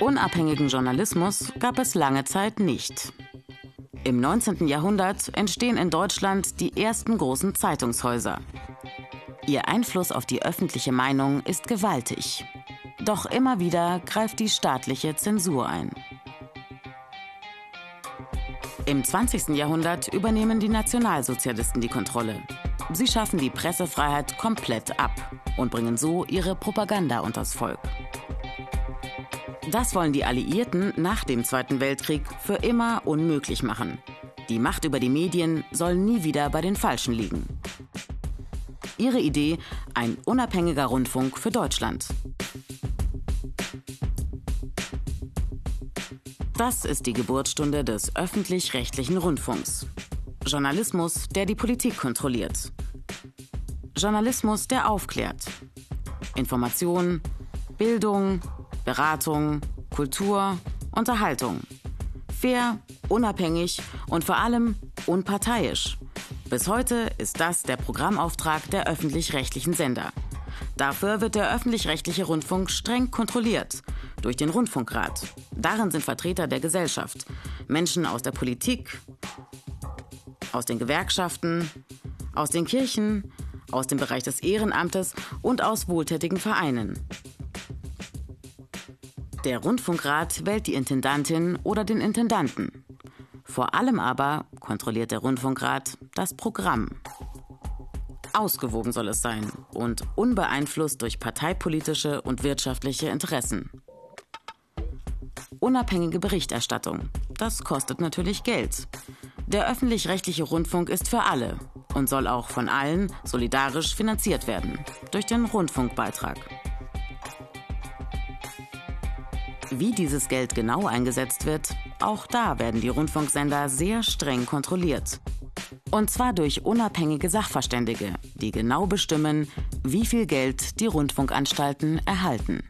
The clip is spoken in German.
Unabhängigen Journalismus gab es lange Zeit nicht. Im 19. Jahrhundert entstehen in Deutschland die ersten großen Zeitungshäuser. Ihr Einfluss auf die öffentliche Meinung ist gewaltig. Doch immer wieder greift die staatliche Zensur ein. Im 20. Jahrhundert übernehmen die Nationalsozialisten die Kontrolle. Sie schaffen die Pressefreiheit komplett ab und bringen so ihre Propaganda unters Volk. Das wollen die Alliierten nach dem Zweiten Weltkrieg für immer unmöglich machen. Die Macht über die Medien soll nie wieder bei den Falschen liegen. Ihre Idee, ein unabhängiger Rundfunk für Deutschland. Das ist die Geburtsstunde des öffentlich-rechtlichen Rundfunks. Journalismus, der die Politik kontrolliert. Journalismus, der aufklärt. Information, Bildung, Beratung, Kultur, Unterhaltung. Fair, unabhängig und vor allem unparteiisch. Bis heute ist das der Programmauftrag der öffentlich-rechtlichen Sender. Dafür wird der öffentlich-rechtliche Rundfunk streng kontrolliert durch den Rundfunkrat. Darin sind Vertreter der Gesellschaft, Menschen aus der Politik, aus den Gewerkschaften, aus den Kirchen, aus dem Bereich des Ehrenamtes und aus wohltätigen Vereinen. Der Rundfunkrat wählt die Intendantin oder den Intendanten. Vor allem aber kontrolliert der Rundfunkrat das Programm. Ausgewogen soll es sein und unbeeinflusst durch parteipolitische und wirtschaftliche Interessen. Unabhängige Berichterstattung. Das kostet natürlich Geld. Der öffentlich-rechtliche Rundfunk ist für alle und soll auch von allen solidarisch finanziert werden durch den Rundfunkbeitrag. Wie dieses Geld genau eingesetzt wird, auch da werden die Rundfunksender sehr streng kontrolliert. Und zwar durch unabhängige Sachverständige, die genau bestimmen, wie viel Geld die Rundfunkanstalten erhalten.